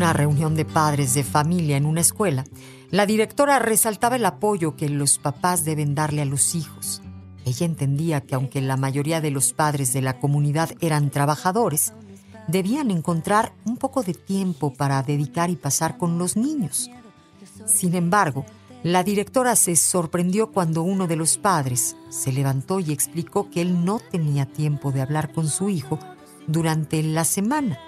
una reunión de padres de familia en una escuela, la directora resaltaba el apoyo que los papás deben darle a los hijos. Ella entendía que aunque la mayoría de los padres de la comunidad eran trabajadores, debían encontrar un poco de tiempo para dedicar y pasar con los niños. Sin embargo, la directora se sorprendió cuando uno de los padres se levantó y explicó que él no tenía tiempo de hablar con su hijo durante la semana.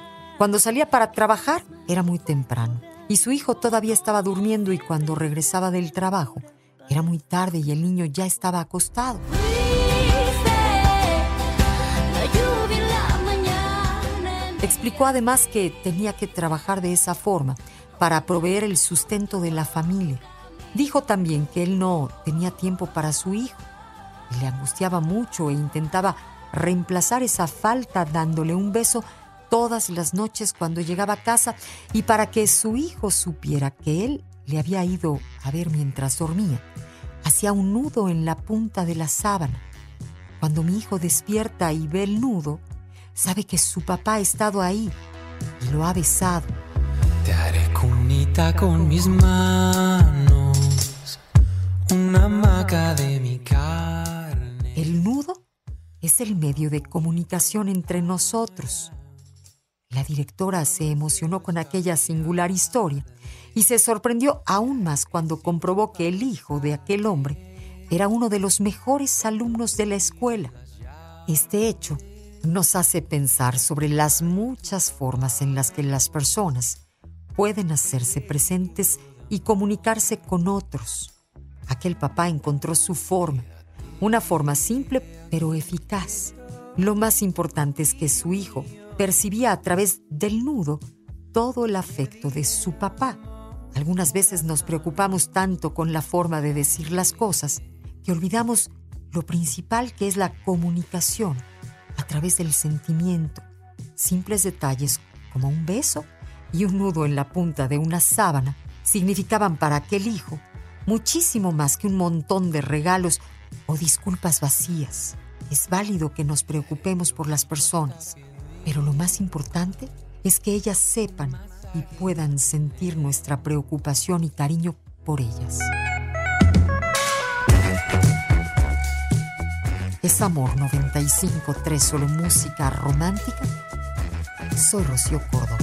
Cuando salía para trabajar era muy temprano y su hijo todavía estaba durmiendo y cuando regresaba del trabajo era muy tarde y el niño ya estaba acostado. Explicó además que tenía que trabajar de esa forma para proveer el sustento de la familia. Dijo también que él no tenía tiempo para su hijo y le angustiaba mucho e intentaba reemplazar esa falta dándole un beso todas las noches cuando llegaba a casa y para que su hijo supiera que él le había ido a ver mientras dormía. Hacía un nudo en la punta de la sábana. Cuando mi hijo despierta y ve el nudo, sabe que su papá ha estado ahí y lo ha besado. Te haré cunita con mis manos, una maca de mi carne. El nudo es el medio de comunicación entre nosotros. La directora se emocionó con aquella singular historia y se sorprendió aún más cuando comprobó que el hijo de aquel hombre era uno de los mejores alumnos de la escuela. Este hecho nos hace pensar sobre las muchas formas en las que las personas pueden hacerse presentes y comunicarse con otros. Aquel papá encontró su forma, una forma simple pero eficaz. Lo más importante es que su hijo percibía a través del nudo todo el afecto de su papá. Algunas veces nos preocupamos tanto con la forma de decir las cosas que olvidamos lo principal que es la comunicación a través del sentimiento. Simples detalles como un beso y un nudo en la punta de una sábana significaban para aquel hijo muchísimo más que un montón de regalos o disculpas vacías. Es válido que nos preocupemos por las personas, pero lo más importante es que ellas sepan y puedan sentir nuestra preocupación y cariño por ellas. Es Amor 95.3, solo música romántica. Soy Rocío Córdoba.